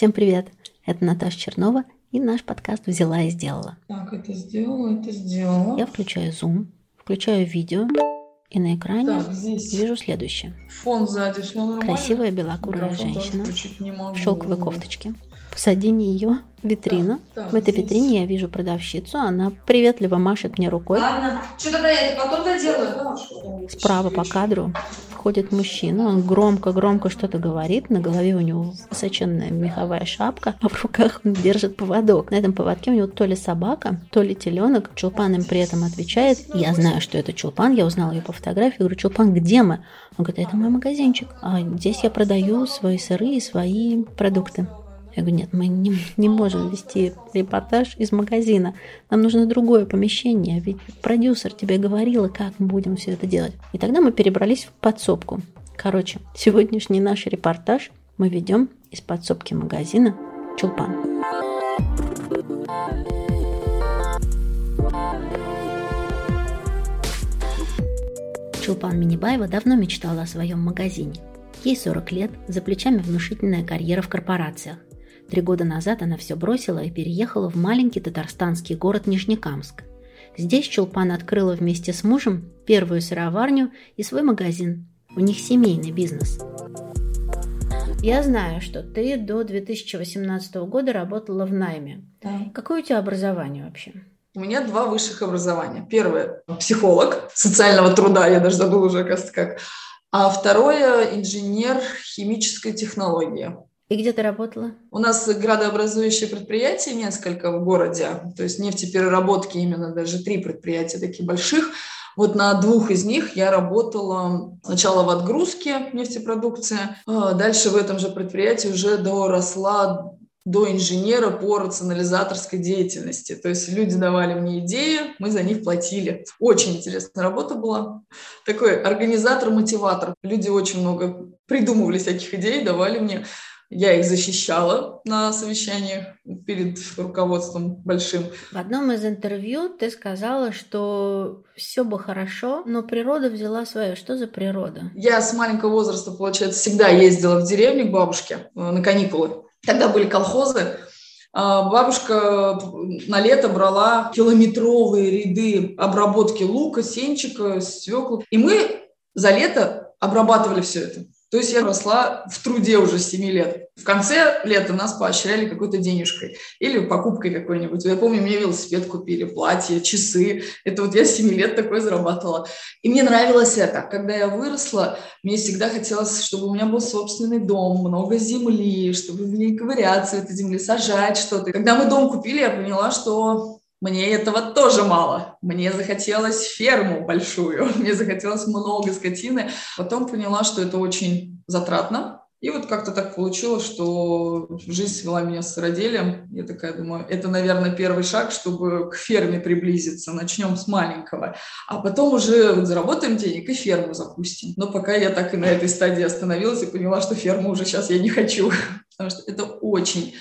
Всем привет! Это Наташа Чернова и наш подкаст «Взяла и сделала». Так, это сделала, это сделала. Я включаю Zoom, включаю видео, и на экране Так, здесь вижу следующее. фон сзади, все нормально? Красивая белокурая тоже женщина в шелковой кофточке. Посадине ее витрину. Так, так, в этой здесь. витрине я вижу продавщицу. Она приветливо машет мне рукой. Ладно, что тогда я это потом доделаю? Да? Справа по кадру входит мужчина, он громко-громко что-то говорит, на голове у него высоченная меховая шапка, а в руках он держит поводок. На этом поводке у него то ли собака, то ли теленок. Чулпан им при этом отвечает, я знаю, что это Чулпан, я узнала ее по фотографии, говорю, Чулпан, где мы? Он говорит, это мой магазинчик, а здесь я продаю свои сыры и свои продукты. Я говорю, нет, мы не, не можем вести репортаж из магазина. Нам нужно другое помещение. Ведь продюсер тебе говорила, как мы будем все это делать. И тогда мы перебрались в подсобку. Короче, сегодняшний наш репортаж мы ведем из подсобки магазина Чулпан. Чулпан Минибаева давно мечтала о своем магазине. Ей 40 лет, за плечами внушительная карьера в корпорациях. Три года назад она все бросила и переехала в маленький татарстанский город Нижнекамск. Здесь Чулпан открыла вместе с мужем первую сыроварню и свой магазин. У них семейный бизнес. Я знаю, что ты до 2018 года работала в найме. Да. Какое у тебя образование вообще? У меня два высших образования. Первое – психолог социального труда, я даже забыла уже, оказывается, как. А второе – инженер химической технологии. И где ты работала? У нас градообразующее предприятие несколько в городе, то есть нефтепереработки именно даже три предприятия таких больших. Вот на двух из них я работала сначала в отгрузке нефтепродукции, а дальше в этом же предприятии уже доросла до инженера по рационализаторской деятельности. То есть люди давали мне идеи, мы за них платили. Очень интересная работа была. Такой организатор-мотиватор. Люди очень много придумывали всяких идей, давали мне. Я их защищала на совещаниях перед руководством большим. В одном из интервью ты сказала, что все бы хорошо, но природа взяла свое. Что за природа? Я с маленького возраста, получается, всегда ездила в деревню к бабушке э, на каникулы. Тогда были колхозы. А Бабушка на лето брала километровые ряды обработки лука, сенчика, свеклы. И мы за лето обрабатывали все это. То есть я росла в труде уже с 7 лет. В конце лета нас поощряли какой-то денежкой или покупкой какой-нибудь. Я помню, мне велосипед купили, платье, часы. Это вот я с 7 лет такое зарабатывала. И мне нравилось это. Когда я выросла, мне всегда хотелось, чтобы у меня был собственный дом, много земли, чтобы в ней ковыряться в этой земле, сажать что-то. Когда мы дом купили, я поняла, что мне этого тоже мало. Мне захотелось ферму большую, мне захотелось много скотины. Потом поняла, что это очень затратно. И вот как-то так получилось, что жизнь свела меня с сыроделием. Я такая думаю, это, наверное, первый шаг, чтобы к ферме приблизиться. Начнем с маленького. А потом уже заработаем денег и ферму запустим. Но пока я так и на этой стадии остановилась и поняла, что ферму уже сейчас я не хочу. Потому что это очень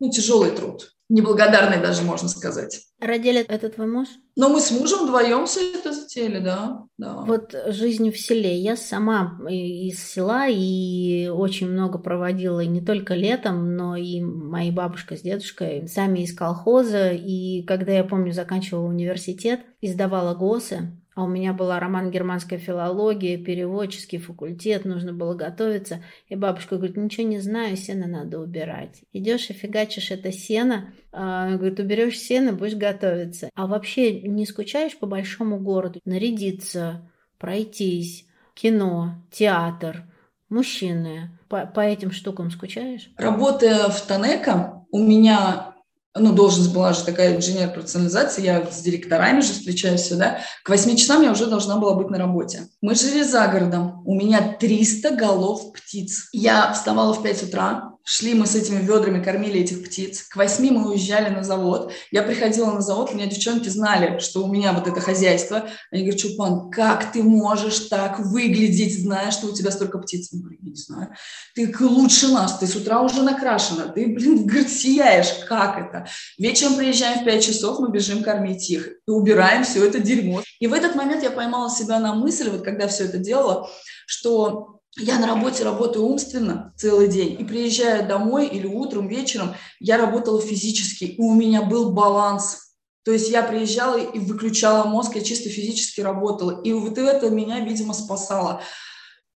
ну, тяжелый труд. Неблагодарный даже, можно сказать. Родили это твой муж? Но мы с мужем вдвоем все это затеяли, да. да. Вот жизнь в селе. Я сама из села и очень много проводила и не только летом, но и моя бабушка с дедушкой сами из колхоза. И когда я помню, заканчивала университет, издавала ГОСы, а у меня была роман германская филология, переводческий факультет, нужно было готовиться. И бабушка говорит, ничего не знаю, сено надо убирать. Идешь и фигачишь это сено, а, говорит, уберешь сено, будешь готовиться. А вообще не скучаешь по большому городу? Нарядиться, пройтись, кино, театр, мужчины. По, по этим штукам скучаешь? Работая в Танека, у меня ну, должность была же такая инженер персонализации, я с директорами же встречаюсь сюда. К 8 часам я уже должна была быть на работе. Мы жили за городом, у меня 300 голов птиц. Я вставала в 5 утра, шли мы с этими ведрами, кормили этих птиц. К 8 мы уезжали на завод. Я приходила на завод, у меня девчонки знали, что у меня вот это хозяйство. Они говорят, Чупан, как ты можешь так выглядеть, зная, что у тебя столько птиц? Я говорю, не знаю. Ты лучше нас, ты с утра уже накрашена, ты, блин, говорит, сияешь. Как это? Вечером приезжаем в 5 часов, мы бежим кормить их и убираем все это дерьмо. И в этот момент я поймала себя на мысль, вот когда все это делала, что я на работе работаю умственно целый день, и приезжая домой или утром, вечером, я работала физически, и у меня был баланс. То есть я приезжала и выключала мозг, я чисто физически работала. И вот это меня, видимо, спасало.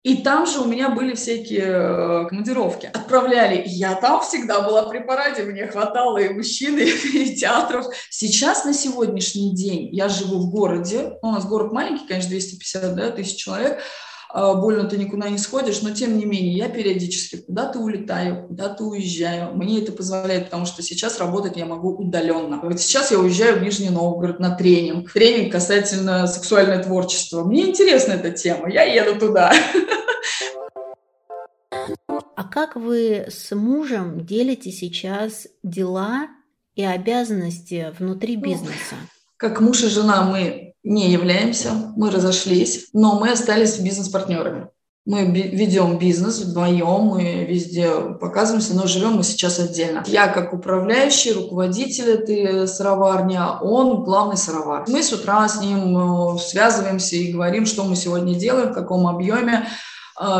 И там же у меня были всякие э, командировки. Отправляли. Я там всегда была при параде, мне хватало и мужчин, и театров. Сейчас, на сегодняшний день, я живу в городе. У нас город маленький, конечно, 250 да, тысяч человек. А, больно ты никуда не сходишь, но тем не менее я периодически куда-то улетаю, куда-то уезжаю. Мне это позволяет, потому что сейчас работать я могу удаленно. Вот сейчас я уезжаю в Нижний Новгород на тренинг. Тренинг касательно сексуального творчества. Мне интересна эта тема, я еду туда. А как вы с мужем делите сейчас дела и обязанности внутри ну, бизнеса? Как муж и жена мы не являемся, мы разошлись, но мы остались бизнес-партнерами. Мы ведем бизнес вдвоем, мы везде показываемся, но живем мы сейчас отдельно. Я как управляющий, руководитель этой сыроварни, а он главный сыровар. Мы с утра с ним э, связываемся и говорим, что мы сегодня делаем, в каком объеме,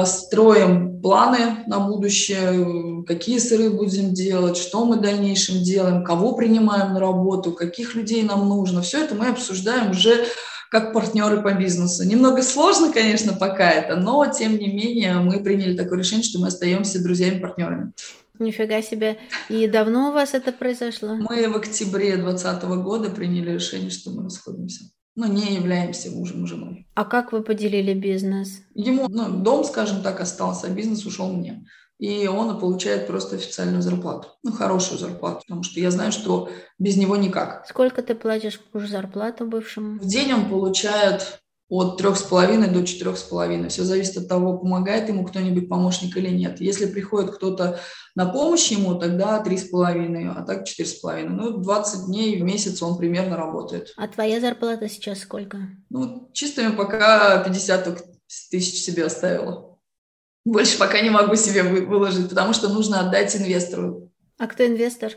строим планы на будущее, какие сыры будем делать, что мы в дальнейшем делаем, кого принимаем на работу, каких людей нам нужно. Все это мы обсуждаем уже как партнеры по бизнесу. Немного сложно, конечно, пока это, но тем не менее мы приняли такое решение, что мы остаемся друзьями-партнерами. Нифига себе. И давно у вас это произошло? Мы в октябре 2020 года приняли решение, что мы расходимся но не являемся мужем и женой. А как вы поделили бизнес? Ему ну, дом, скажем так, остался, а бизнес ушел мне. И он получает просто официальную зарплату. Ну, хорошую зарплату, потому что я знаю, что без него никак. Сколько ты платишь мужу зарплату бывшему? В день он получает от трех с половиной до четырех с половиной. Все зависит от того, помогает ему кто-нибудь помощник или нет. Если приходит кто-то на помощь ему, тогда три с половиной, а так четыре с половиной. Ну, 20 дней в месяц он примерно работает. А твоя зарплата сейчас сколько? Ну, чистыми пока 50 тысяч себе оставила. Больше пока не могу себе выложить, потому что нужно отдать инвестору. А кто инвестор?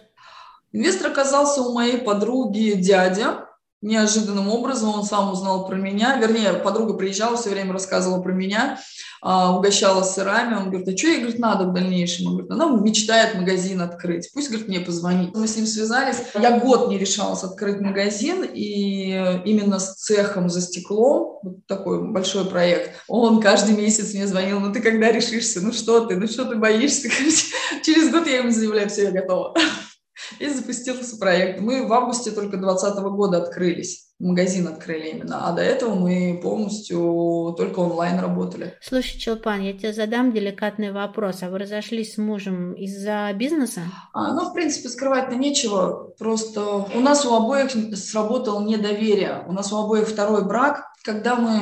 Инвестор оказался у моей подруги дядя, неожиданным образом он сам узнал про меня. Вернее, подруга приезжала, все время рассказывала про меня, а, угощала сырами. Он говорит, а что ей говорит, надо в дальнейшем? Он говорит, она мечтает магазин открыть. Пусть, говорит, мне позвонит. Мы с ним связались. Я год не решалась открыть магазин, и именно с цехом за стеклом, вот такой большой проект, он каждый месяц мне звонил, ну ты когда решишься? Ну что ты? Ну что ты боишься? Через год я ему заявляю, все, я готова и запустился проект. Мы в августе только 2020 года открылись. Магазин открыли именно, а до этого мы полностью только онлайн работали. Слушай, Челпан, я тебе задам деликатный вопрос. А вы разошлись с мужем из-за бизнеса? А, ну, в принципе, скрывать-то нечего. Просто у нас у обоих сработало недоверие. У нас у обоих второй брак. Когда мы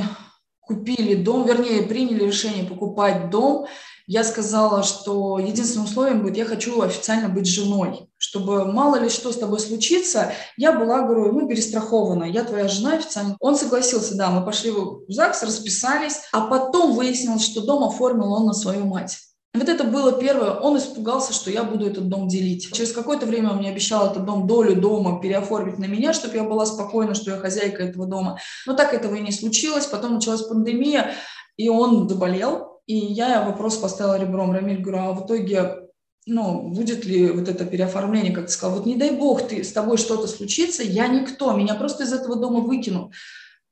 купили дом, вернее, приняли решение покупать дом, я сказала, что единственным условием будет, я хочу официально быть женой, чтобы мало ли что с тобой случится, я была, говорю, ну, перестрахована, я твоя жена официально. Он согласился, да, мы пошли в ЗАГС, расписались, а потом выяснилось, что дом оформил он на свою мать. Вот это было первое. Он испугался, что я буду этот дом делить. Через какое-то время он мне обещал этот дом, долю дома переоформить на меня, чтобы я была спокойна, что я хозяйка этого дома. Но так этого и не случилось. Потом началась пандемия, и он заболел. И я вопрос поставила ребром. Рамиль, говорю, а в итоге ну, будет ли вот это переоформление, как ты сказал, вот не дай бог, ты, с тобой что-то случится, я никто, меня просто из этого дома выкинут.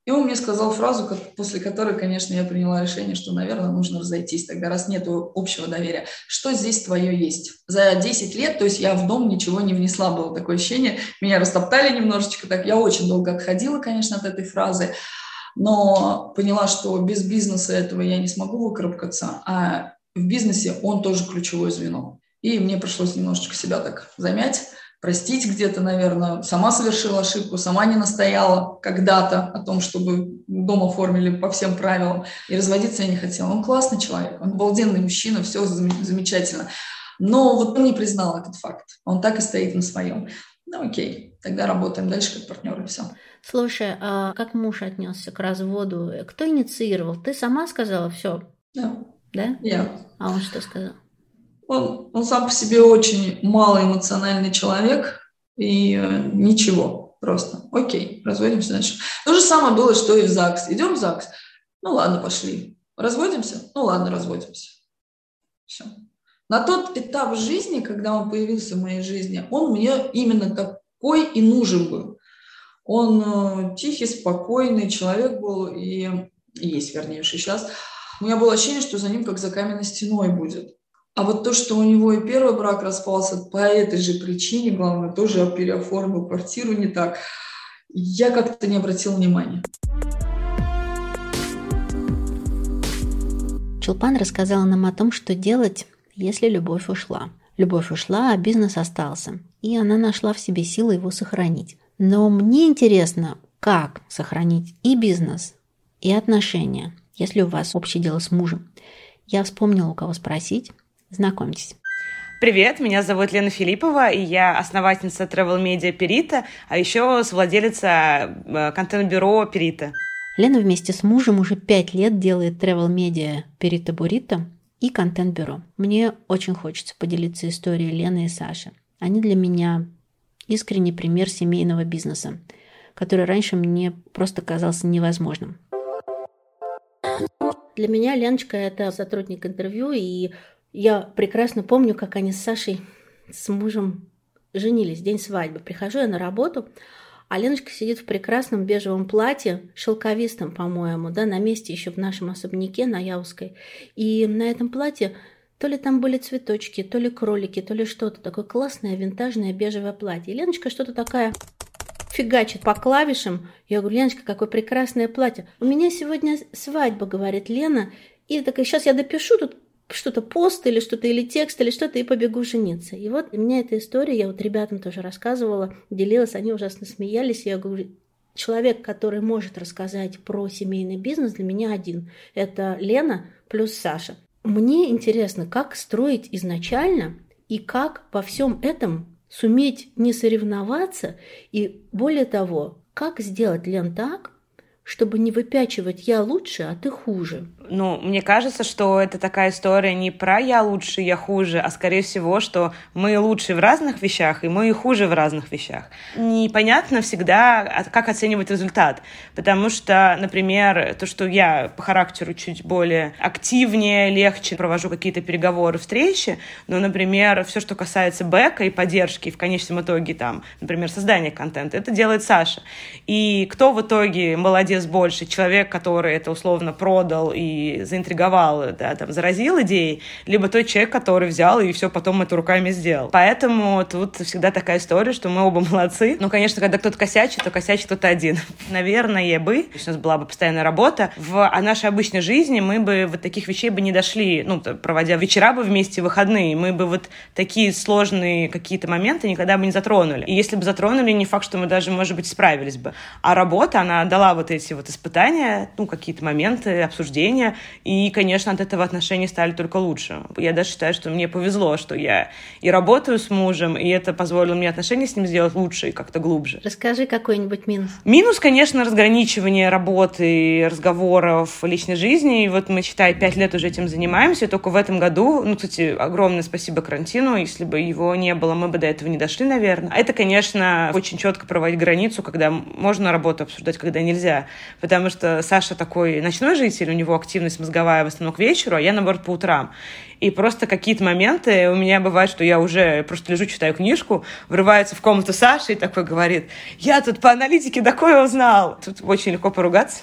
И он мне сказал фразу, как, после которой, конечно, я приняла решение, что, наверное, нужно разойтись тогда, раз нет общего доверия. Что здесь твое есть? За 10 лет, то есть я в дом ничего не внесла, было такое ощущение. Меня растоптали немножечко так. Я очень долго отходила, конечно, от этой фразы но поняла, что без бизнеса этого я не смогу выкарабкаться, а в бизнесе он тоже ключевое звено. И мне пришлось немножечко себя так замять, простить где-то, наверное. Сама совершила ошибку, сама не настояла когда-то о том, чтобы дом оформили по всем правилам. И разводиться я не хотела. Он классный человек, он обалденный мужчина, все замечательно. Но вот он не признал этот факт. Он так и стоит на своем. Ну окей, тогда работаем дальше как партнеры, все. Слушай, а как муж отнесся к разводу? Кто инициировал? Ты сама сказала все? Да. Да? Я. А он что сказал? Он, он сам по себе очень малоэмоциональный человек и э, ничего, просто окей, разводимся дальше. То же самое было, что и в ЗАГС. Идем в ЗАГС? Ну ладно, пошли. разводимся? Ну ладно, разводимся. Все. На тот этап жизни, когда он появился в моей жизни, он мне именно такой и нужен был. Он э, тихий, спокойный человек был, и, есть, вернее, сейчас. У меня было ощущение, что за ним как за каменной стеной будет. А вот то, что у него и первый брак распался по этой же причине, главное, тоже переоформил квартиру не так, я как-то не обратил внимания. Чулпан рассказала нам о том, что делать, если любовь ушла. Любовь ушла, а бизнес остался. И она нашла в себе силы его сохранить. Но мне интересно, как сохранить и бизнес, и отношения, если у вас общее дело с мужем. Я вспомнила, у кого спросить. Знакомьтесь. Привет, меня зовут Лена Филиппова, и я основательница Travel Media Перита, а еще совладелица э, контент-бюро Перита. Лена вместе с мужем уже пять лет делает Travel Media Перита Бурита и контент-бюро. Мне очень хочется поделиться историей Лены и Саши. Они для меня искренний пример семейного бизнеса, который раньше мне просто казался невозможным. Для меня Леночка – это сотрудник интервью, и я прекрасно помню, как они с Сашей, с мужем женились, день свадьбы. Прихожу я на работу, а Леночка сидит в прекрасном бежевом платье, шелковистом, по-моему, да, на месте еще в нашем особняке на Яузской. И на этом платье то ли там были цветочки, то ли кролики, то ли что-то. Такое классное винтажное бежевое платье. И Леночка что-то такая фигачит по клавишам. Я говорю, Леночка, какое прекрасное платье. У меня сегодня свадьба, говорит Лена. И такая, сейчас я допишу тут что-то пост или что-то, или текст, или что-то, и побегу жениться. И вот у меня эта история, я вот ребятам тоже рассказывала, делилась, они ужасно смеялись. Я говорю, человек, который может рассказать про семейный бизнес, для меня один. Это Лена плюс Саша. Мне интересно, как строить изначально и как во всем этом суметь не соревноваться и, более того, как сделать, Лен, так, чтобы не выпячивать «я лучше, а ты хуже». Ну, мне кажется, что это такая история не про «я лучше, я хуже», а скорее всего, что мы лучше в разных вещах, и мы хуже в разных вещах. Непонятно всегда, как оценивать результат, потому что, например, то, что я по характеру чуть более активнее, легче провожу какие-то переговоры, встречи, но, например, все, что касается бэка и поддержки, в конечном итоге, там, например, создания контента, это делает Саша. И кто в итоге молодец молодец больше, человек, который это условно продал и заинтриговал, да, там, заразил идеей, либо тот человек, который взял и все потом это руками сделал. Поэтому тут всегда такая история, что мы оба молодцы. Ну, конечно, когда кто-то косячит, то косячит кто-то один. Наверное, бы, у нас была бы постоянная работа, в нашей обычной жизни мы бы вот таких вещей бы не дошли, ну, проводя вечера бы вместе, выходные, мы бы вот такие сложные какие-то моменты никогда бы не затронули. И если бы затронули, не факт, что мы даже, может быть, справились бы. А работа, она дала вот эти эти вот испытания, ну, какие-то моменты, обсуждения, и, конечно, от этого отношения стали только лучше. Я даже считаю, что мне повезло, что я и работаю с мужем, и это позволило мне отношения с ним сделать лучше и как-то глубже. Расскажи какой-нибудь минус. Минус, конечно, разграничивание работы, разговоров, личной жизни. И вот мы, считай, пять лет уже этим занимаемся, только в этом году, ну, кстати, огромное спасибо карантину, если бы его не было, мы бы до этого не дошли, наверное. А это, конечно, очень четко проводить границу, когда можно работу обсуждать, когда нельзя потому что Саша такой ночной житель, у него активность мозговая в основном к вечеру, а я, наоборот, по утрам. И просто какие-то моменты у меня бывает, что я уже просто лежу, читаю книжку, врывается в комнату Саши и такой говорит, я тут по аналитике такое узнал. Тут очень легко поругаться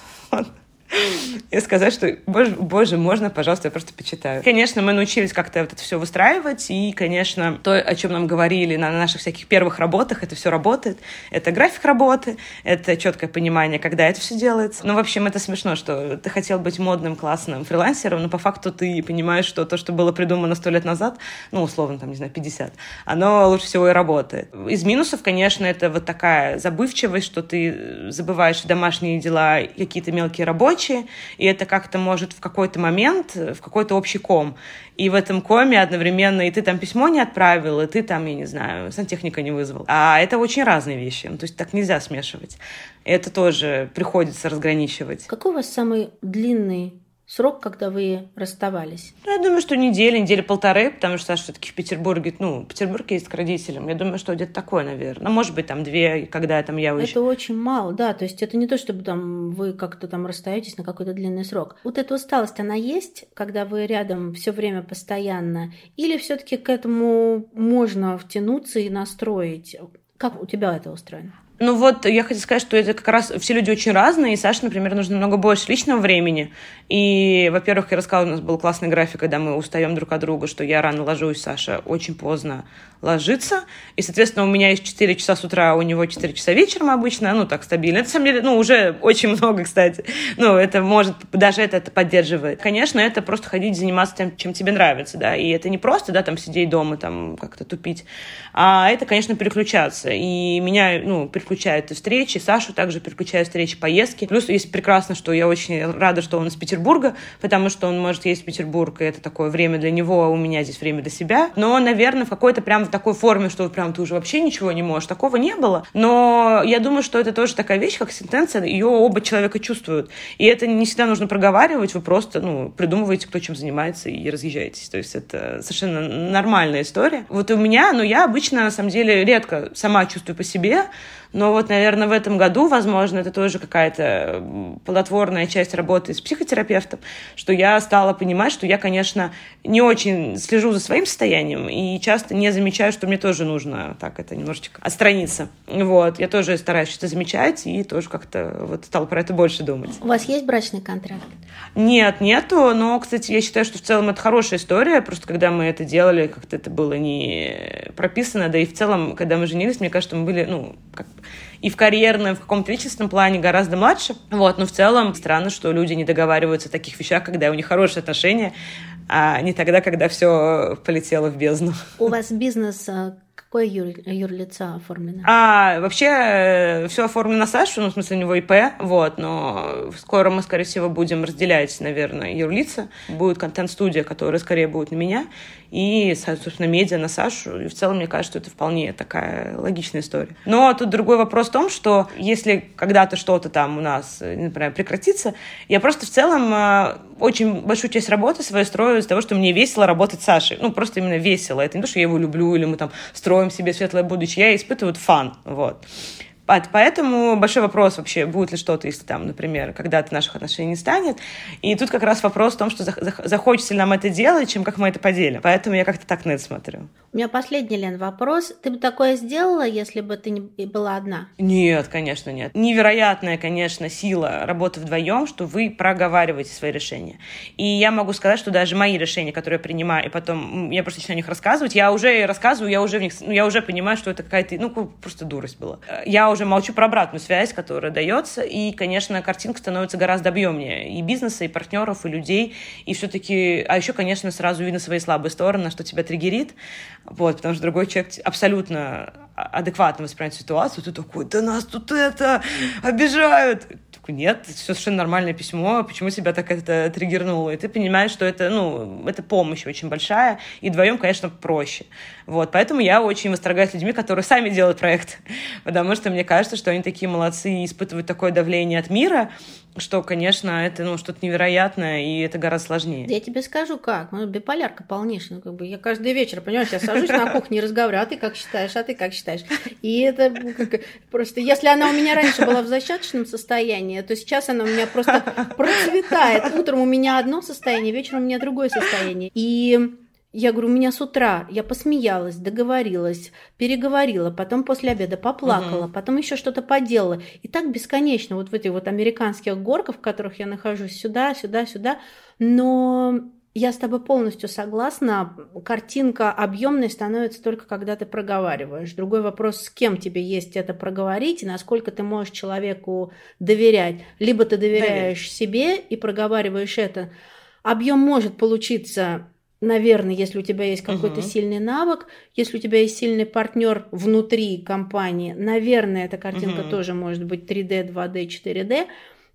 и сказать, что, боже, боже, можно, пожалуйста, я просто почитаю. Конечно, мы научились как-то вот это все выстраивать, и, конечно, то, о чем нам говорили на наших всяких первых работах, это все работает. Это график работы, это четкое понимание, когда это все делается. Ну, в общем, это смешно, что ты хотел быть модным, классным фрилансером, но по факту ты понимаешь, что то, что было придумано сто лет назад, ну, условно, там, не знаю, 50, оно лучше всего и работает. Из минусов, конечно, это вот такая забывчивость, что ты забываешь домашние дела, какие-то мелкие рабочие, рабочие, и это как-то может в какой-то момент, в какой-то общий ком. И в этом коме одновременно и ты там письмо не отправил, и ты там, я не знаю, сантехника не вызвал. А это очень разные вещи. Ну, то есть так нельзя смешивать. Это тоже приходится разграничивать. Какой у вас самый длинный срок, когда вы расставались? Ну, я думаю, что неделя, недели полторы, потому что Саша все-таки в Петербурге, ну, Петербург есть к родителям. Я думаю, что где-то такое, наверное. Ну, может быть, там две, когда там я уезжаю. Это очень мало, да. То есть это не то, чтобы там вы как-то там расстаетесь на какой-то длинный срок. Вот эта усталость, она есть, когда вы рядом все время постоянно? Или все-таки к этому можно втянуться и настроить? Как у тебя это устроено? Ну вот, я хотела сказать, что это как раз все люди очень разные, и Саше, например, нужно много больше личного времени. И, во-первых, я рассказала, у нас был классный график, когда мы устаем друг от друга, что я рано ложусь, Саша очень поздно ложится. И, соответственно, у меня есть 4 часа с утра, у него 4 часа вечером обычно, ну, так стабильно. Это, на самом деле, ну, уже очень много, кстати. Ну, это может, даже это, это поддерживает. Конечно, это просто ходить, заниматься тем, чем тебе нравится, да. И это не просто, да, там, сидеть дома, там, как-то тупить, а это, конечно, переключаться. И меня, ну, переключают и встречи, Сашу также переключают встречи, поездки. Плюс есть прекрасно, что я очень рада, что он из Петербурга, потому что он может ездить в Петербург, и это такое время для него, а у меня здесь время для себя. Но, наверное, в какой-то прям такой форме, что прям ты уже вообще ничего не можешь. Такого не было. Но я думаю, что это тоже такая вещь, как сентенция, ее оба человека чувствуют. И это не всегда нужно проговаривать, вы просто, ну, придумываете, кто чем занимается, и разъезжаетесь. То есть это совершенно нормальная история. Вот у меня, ну, я обычно, на самом деле, редко сама чувствую по себе, но вот, наверное, в этом году, возможно, это тоже какая-то плодотворная часть работы с психотерапевтом, что я стала понимать, что я, конечно, не очень слежу за своим состоянием и часто не замечаю, что мне тоже нужно так это немножечко отстраниться. Вот. Я тоже стараюсь это замечать и тоже как-то вот стала про это больше думать. У вас есть брачный контракт? Нет, нету, но, кстати, я считаю, что в целом это хорошая история, просто когда мы это делали, как-то это было не прописано, да и в целом, когда мы женились, мне кажется, мы были, ну, как и в карьерном, в каком-то личностном плане гораздо младше. Вот, но в целом странно, что люди не договариваются о таких вещах, когда у них хорошие отношения, а не тогда, когда все полетело в бездну. У вас бизнес э, Какое юр, юрлица оформлено? А, вообще э, все оформлено Сашу, ну, в смысле, у него ИП, вот, но скоро мы, скорее всего, будем разделять, наверное, юрлица. Будет контент-студия, которая скорее будет на меня, и, собственно, медиа на Сашу. И в целом, мне кажется, это вполне такая логичная история. Но тут другой вопрос в том, что если когда-то что-то там у нас, э, например, прекратится, я просто в целом э, очень большую часть работы своей строю из того, что мне весело работать с Сашей. Ну, просто именно весело. Это не то, что я его люблю, или мы там строим строим себе светлое будущее, я испытываю фан, вот. Поэтому большой вопрос вообще, будет ли что-то, если там, например, когда-то наших отношений не станет. И тут как раз вопрос в том, что захочется ли нам это делать, чем как мы это поделим. Поэтому я как-то так на это смотрю. У меня последний, Лен, вопрос. Ты бы такое сделала, если бы ты не была одна? Нет, конечно, нет. Невероятная, конечно, сила работы вдвоем, что вы проговариваете свои решения. И я могу сказать, что даже мои решения, которые я принимаю, и потом я просто начинаю о них рассказывать, я уже рассказываю, я уже в них, ну, я уже понимаю, что это какая-то, ну, просто дурость была. Я уже молчу про обратную связь, которая дается, и, конечно, картинка становится гораздо объемнее и бизнеса, и партнеров, и людей, и все-таки, а еще, конечно, сразу видно свои слабые стороны, что тебя триггерит, вот, потому что другой человек абсолютно адекватно воспринимает ситуацию, ты такой, да нас тут это обижают. Такой, нет, это совершенно нормальное письмо, почему тебя так это триггернуло? И ты понимаешь, что это, ну, это помощь очень большая, и вдвоем, конечно, проще. Вот, поэтому я очень восторгаюсь людьми, которые сами делают проект, потому что мне кажется, что они такие молодцы и испытывают такое давление от мира, что, конечно, это ну, что-то невероятное, и это гораздо сложнее. Я тебе скажу как. Ну, биполярка полнейшая. Ну, как бы я каждый вечер, понимаешь, я сажусь на кухне и разговариваю, а ты как считаешь, а ты как считаешь. И это как, просто, если она у меня раньше была в зачаточном состоянии, то сейчас она у меня просто процветает. Утром у меня одно состояние, вечером у меня другое состояние. И я говорю, у меня с утра я посмеялась, договорилась, переговорила, потом после обеда поплакала, угу. потом еще что-то поделала. И так бесконечно, вот в этих вот американских горках, в которых я нахожусь, сюда, сюда, сюда. Но я с тобой полностью согласна. Картинка объемной становится только когда ты проговариваешь. Другой вопрос, с кем тебе есть это проговорить и насколько ты можешь человеку доверять. Либо ты доверяешь Доверь. себе и проговариваешь это. Объем может получиться наверное, если у тебя есть какой-то угу. сильный навык, если у тебя есть сильный партнер внутри компании, наверное, эта картинка угу. тоже может быть 3D, 2D, 4D,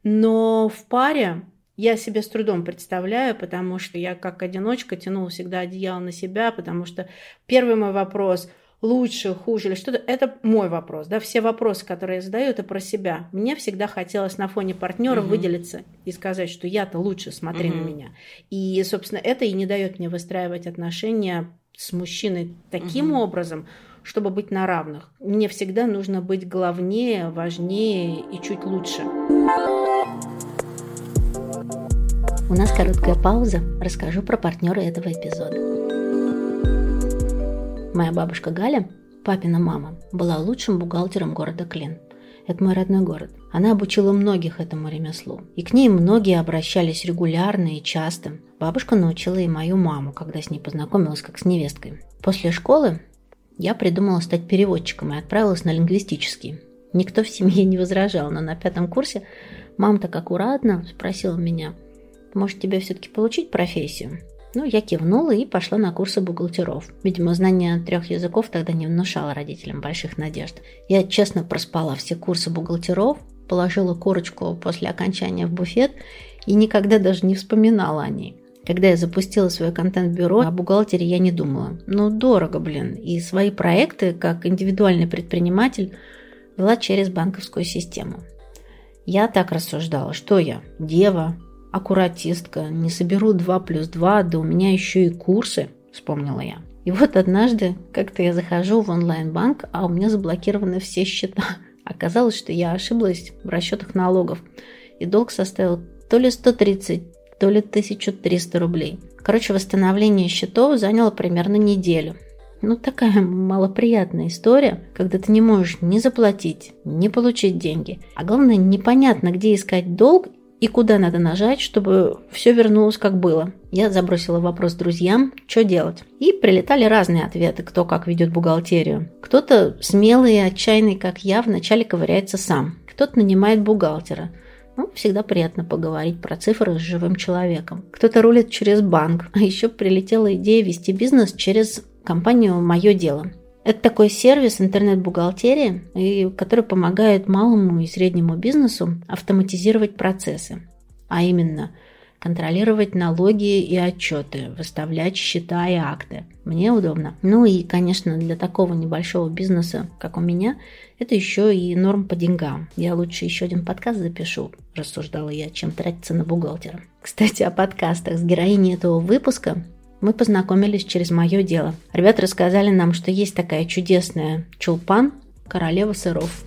но в паре я себе с трудом представляю, потому что я как одиночка тянула всегда одеяло на себя, потому что первый мой вопрос – лучше, хуже или что-то, это мой вопрос. Да? Все вопросы, которые я задаю, это про себя. Мне всегда хотелось на фоне партнера угу. выделиться и сказать, что я-то лучше, смотри угу. на меня. И, собственно, это и не дает мне выстраивать отношения с мужчиной таким угу. образом, чтобы быть на равных. Мне всегда нужно быть главнее, важнее и чуть лучше. У нас короткая пауза. Расскажу про партнера этого эпизода. Моя бабушка Галя, папина мама, была лучшим бухгалтером города Клин. Это мой родной город. Она обучила многих этому ремеслу. И к ней многие обращались регулярно и часто. Бабушка научила и мою маму, когда с ней познакомилась как с невесткой. После школы я придумала стать переводчиком и отправилась на лингвистический. Никто в семье не возражал, но на пятом курсе мама так аккуратно спросила меня, может тебе все-таки получить профессию? Ну, я кивнула и пошла на курсы бухгалтеров. Видимо, знание трех языков тогда не внушало родителям больших надежд. Я честно проспала все курсы бухгалтеров, положила корочку после окончания в буфет и никогда даже не вспоминала о ней. Когда я запустила свое контент-бюро, о бухгалтере я не думала. Ну, дорого, блин. И свои проекты, как индивидуальный предприниматель, вела через банковскую систему. Я так рассуждала, что я, дева, аккуратистка, не соберу 2 плюс 2, да у меня еще и курсы, вспомнила я. И вот однажды как-то я захожу в онлайн-банк, а у меня заблокированы все счета. Оказалось, что я ошиблась в расчетах налогов, и долг составил то ли 130, то ли 1300 рублей. Короче, восстановление счетов заняло примерно неделю. Ну, такая малоприятная история, когда ты не можешь ни заплатить, ни получить деньги. А главное, непонятно, где искать долг и куда надо нажать, чтобы все вернулось как было. Я забросила вопрос друзьям, что делать. И прилетали разные ответы, кто как ведет бухгалтерию. Кто-то смелый и отчаянный, как я, вначале ковыряется сам. Кто-то нанимает бухгалтера – ну, всегда приятно поговорить про цифры с живым человеком. Кто-то рулит через банк, а еще прилетела идея вести бизнес через компанию «Мое дело». Это такой сервис интернет-бухгалтерии, который помогает малому и среднему бизнесу автоматизировать процессы. А именно – контролировать налоги и отчеты, выставлять счета и акты. Мне удобно. Ну и, конечно, для такого небольшого бизнеса, как у меня, это еще и норм по деньгам. Я лучше еще один подкаст запишу, рассуждала я, чем тратиться на бухгалтера. Кстати, о подкастах. С героиней этого выпуска мы познакомились через мое дело. Ребята рассказали нам, что есть такая чудесная чулпан, королева сыров.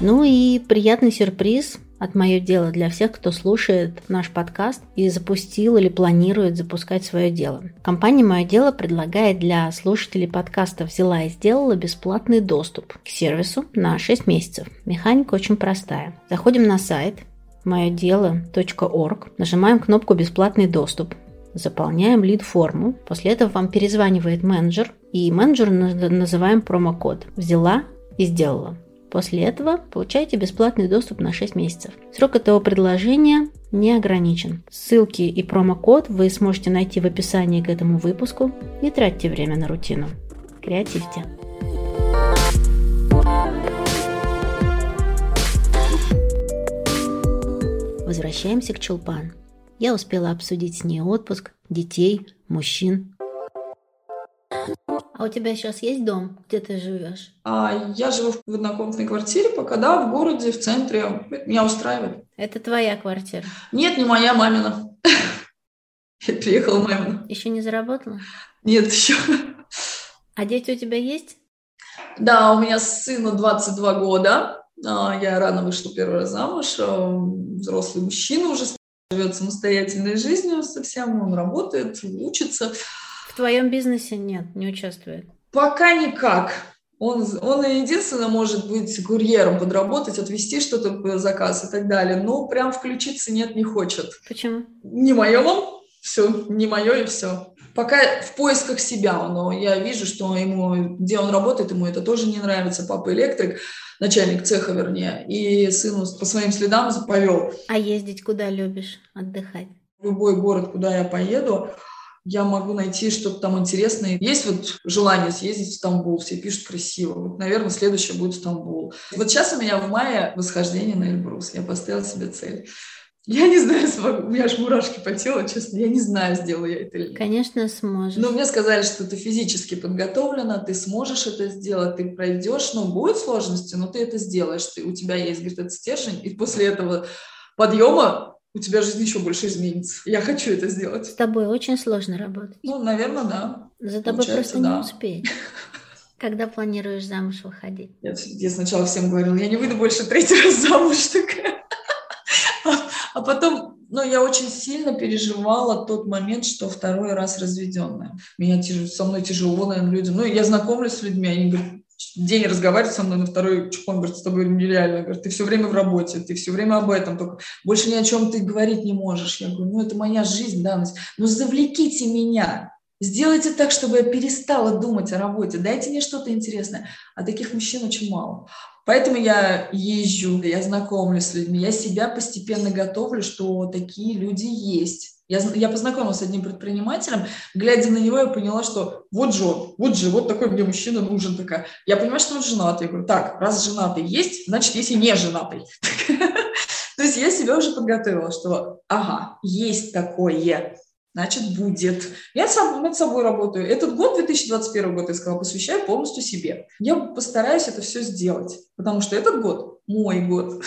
Ну и приятный сюрприз от «Мое дело» для всех, кто слушает наш подкаст и запустил или планирует запускать свое дело. Компания «Мое дело» предлагает для слушателей подкаста «Взяла и сделала» бесплатный доступ к сервису на 6 месяцев. Механика очень простая. Заходим на сайт моедело.орг, нажимаем кнопку «Бесплатный доступ», заполняем лид-форму. После этого вам перезванивает менеджер, и менеджеру называем промокод «Взяла и сделала». После этого получаете бесплатный доступ на 6 месяцев. Срок этого предложения не ограничен. Ссылки и промокод вы сможете найти в описании к этому выпуску. Не тратьте время на рутину. Креативьте. Возвращаемся к Чулпан. Я успела обсудить с ней отпуск, детей, мужчин, а у тебя сейчас есть дом, где ты живешь? А, я живу в однокомнатной квартире, пока да, в городе, в центре. Меня устраивает. Это твоя квартира? Нет, не моя, мамина. Я приехала мамина. Еще не заработала? Нет, еще. А дети у тебя есть? Да, у меня сыну 22 года. А, я рано вышла первый раз замуж. А, взрослый мужчина уже живет самостоятельной жизнью совсем. Он работает, учится твоем бизнесе нет, не участвует? Пока никак. Он, он единственно может быть курьером, подработать, отвезти что-то заказ и так далее. Но прям включиться нет, не хочет. Почему? Не мое вам, все, не мое и все. Пока в поисках себя, но я вижу, что ему, где он работает, ему это тоже не нравится. Папа электрик, начальник цеха, вернее, и сыну по своим следам повел. А ездить куда любишь отдыхать? В любой город, куда я поеду, я могу найти что-то там интересное. Есть вот желание съездить в Стамбул, все пишут красиво. Вот, наверное, следующее будет Стамбул. Вот сейчас у меня в мае восхождение на Эльбрус. Я поставила себе цель. Я не знаю, смогу. У меня аж мурашки по телу, честно. Я не знаю, сделаю я это или нет. Конечно, сможешь. Но мне сказали, что ты физически подготовлена, ты сможешь это сделать, ты пройдешь. Ну, будут сложности, но ты это сделаешь. Ты, у тебя есть, говорит, этот стержень. И после этого подъема у тебя жизнь еще больше изменится. Я хочу это сделать. С тобой очень сложно работать. Ну, наверное, да. За тобой Получается, просто да. не успеешь. Когда планируешь замуж выходить? Я, я сначала всем говорила, я не выйду больше третий раз замуж такая. А, потом, ну, я очень сильно переживала тот момент, что второй раз разведенная. Меня тяж- со мной тяжело, наверное, людям. Ну, я знакомлюсь с людьми, они говорят, день разговаривают со мной, на второй чупон говорит, с тобой нереально. Говорит, ты все время в работе, ты все время об этом, только больше ни о чем ты говорить не можешь. Я говорю, ну, это моя жизнь, да, ну, завлеките меня. Сделайте так, чтобы я перестала думать о работе. Дайте мне что-то интересное. А таких мужчин очень мало. Поэтому я езжу, я знакомлюсь с людьми, я себя постепенно готовлю, что такие люди есть. Я, я познакомилась с одним предпринимателем, глядя на него, я поняла, что вот же он, вот же, вот такой мне мужчина нужен. Такая. Я понимаю, что он женат. Я говорю, так, раз женатый есть, значит, есть и не женатый. То есть я себя уже подготовила, что, ага, есть такое, значит, будет. Я сам над собой работаю. Этот год, 2021 год, я сказала, посвящаю полностью себе. Я постараюсь это все сделать, потому что этот год мой год.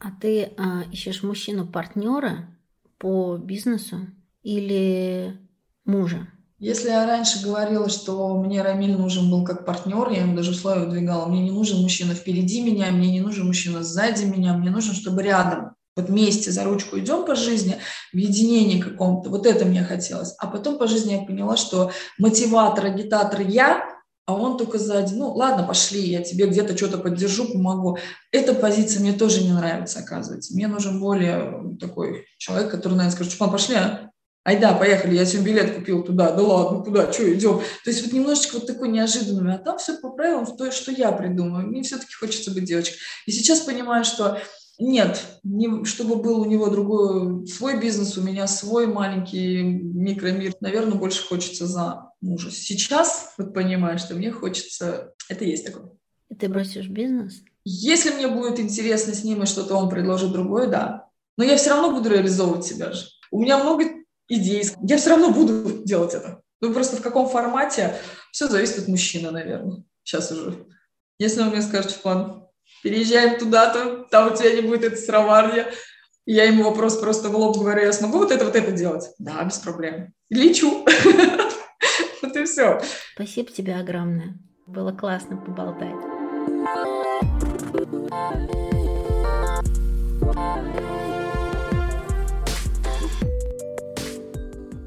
А ты а, ищешь мужчину-партнера по бизнесу или мужа? Если я раньше говорила, что мне Рамиль нужен был как партнер, я ему даже условия выдвигала, мне не нужен мужчина впереди меня, мне не нужен мужчина сзади меня, мне нужен, чтобы рядом, вместе за ручку идем по жизни, в единении каком-то, вот это мне хотелось. А потом по жизни я поняла, что мотиватор, агитатор я, а он только сзади, ну ладно, пошли, я тебе где-то что-то поддержу, помогу. Эта позиция мне тоже не нравится, оказывается. Мне нужен более такой человек, который, наверное, скажет, Чупан, пошли, а? Айда, поехали, я себе билет купил туда, да ладно, куда, что, идем. То есть вот немножечко вот такой неожиданный, а там все по правилам, то, что я придумаю. Мне все-таки хочется быть девочкой. И сейчас понимаю, что нет, не, чтобы был у него другой, свой бизнес, у меня свой маленький микромир. Наверное, больше хочется за мужа. Сейчас вот понимаю, что мне хочется... Это есть такое. И ты бросишь бизнес? Если мне будет интересно с ним и что-то он предложит другое, да. Но я все равно буду реализовывать себя же. У меня много идей. Я все равно буду делать это. Ну, просто в каком формате, все зависит от мужчины, наверное. Сейчас уже. Если он мне скажет, Фан, переезжаем туда-то, там у тебя не будет этой сыроварни, и я ему вопрос просто в лоб говорю, я смогу вот это, вот это делать? Да, без проблем. Лечу. Вот и все. Спасибо тебе огромное. Было классно поболтать.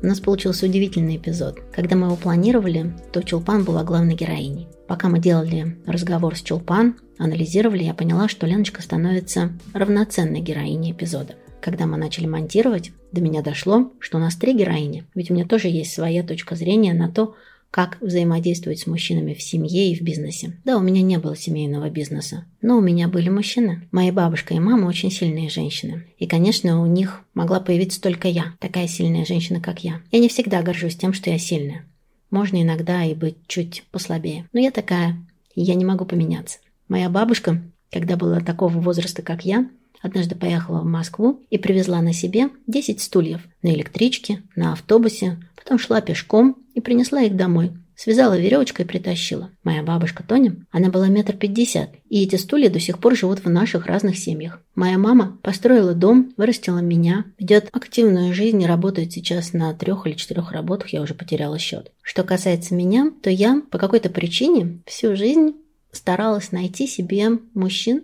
У нас получился удивительный эпизод. Когда мы его планировали, то Чулпан была главной героиней. Пока мы делали разговор с Чулпан, анализировали, я поняла, что Леночка становится равноценной героиней эпизода. Когда мы начали монтировать, до меня дошло, что у нас три героини. Ведь у меня тоже есть своя точка зрения на то, как взаимодействовать с мужчинами в семье и в бизнесе. Да, у меня не было семейного бизнеса, но у меня были мужчины. Моя бабушка и мама очень сильные женщины. И, конечно, у них могла появиться только я, такая сильная женщина, как я. Я не всегда горжусь тем, что я сильная. Можно иногда и быть чуть послабее. Но я такая, я не могу поменяться. Моя бабушка, когда была такого возраста, как я, однажды поехала в Москву и привезла на себе 10 стульев на электричке, на автобусе, потом шла пешком и принесла их домой. Связала веревочкой и притащила. Моя бабушка Тоня, она была метр пятьдесят, и эти стулья до сих пор живут в наших разных семьях. Моя мама построила дом, вырастила меня, ведет активную жизнь и работает сейчас на трех или четырех работах, я уже потеряла счет. Что касается меня, то я по какой-то причине всю жизнь старалась найти себе мужчин,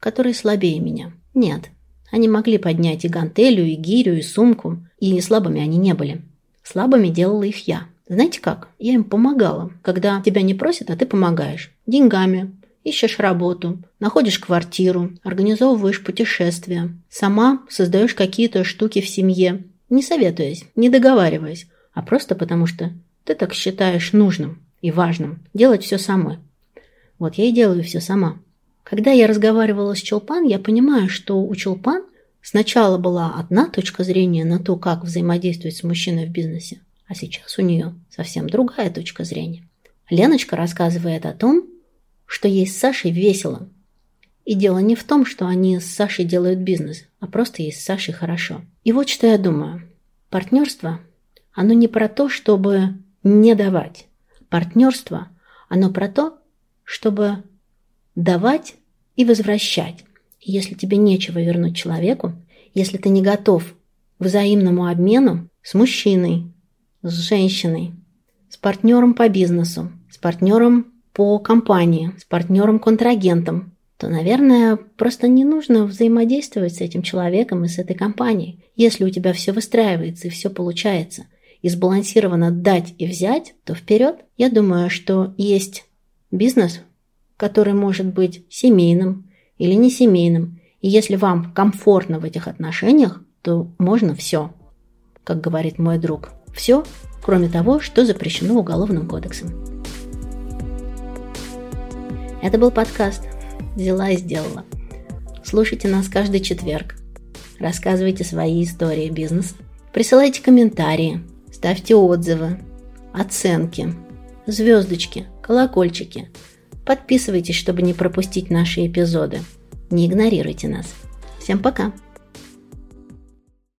которые слабее меня. Нет, они могли поднять и гантелю, и гирю, и сумку, и слабыми они не были. Слабыми делала их я. Знаете как? Я им помогала. Когда тебя не просят, а ты помогаешь. Деньгами, ищешь работу, находишь квартиру, организовываешь путешествия. Сама создаешь какие-то штуки в семье, не советуясь, не договариваясь, а просто потому что ты так считаешь нужным и важным делать все самой. Вот я и делаю все сама. Когда я разговаривала с Чулпан, я понимаю, что у Чулпан сначала была одна точка зрения на то, как взаимодействовать с мужчиной в бизнесе, а сейчас у нее совсем другая точка зрения. Леночка рассказывает о том, что ей с Сашей весело. И дело не в том, что они с Сашей делают бизнес, а просто ей с Сашей хорошо. И вот что я думаю. Партнерство, оно не про то, чтобы не давать. Партнерство, оно про то, чтобы давать и возвращать. Если тебе нечего вернуть человеку, если ты не готов к взаимному обмену с мужчиной, с женщиной, с партнером по бизнесу, с партнером по компании, с партнером-контрагентом, то, наверное, просто не нужно взаимодействовать с этим человеком и с этой компанией. Если у тебя все выстраивается и все получается, и сбалансированно дать и взять, то вперед. Я думаю, что есть бизнес, который может быть семейным или не семейным. И если вам комфортно в этих отношениях, то можно все, как говорит мой друг. Все, кроме того, что запрещено Уголовным кодексом. Это был подкаст «Взяла и сделала». Слушайте нас каждый четверг. Рассказывайте свои истории бизнеса. Присылайте комментарии, ставьте отзывы, оценки, звездочки, колокольчики. Подписывайтесь, чтобы не пропустить наши эпизоды. Не игнорируйте нас. Всем пока!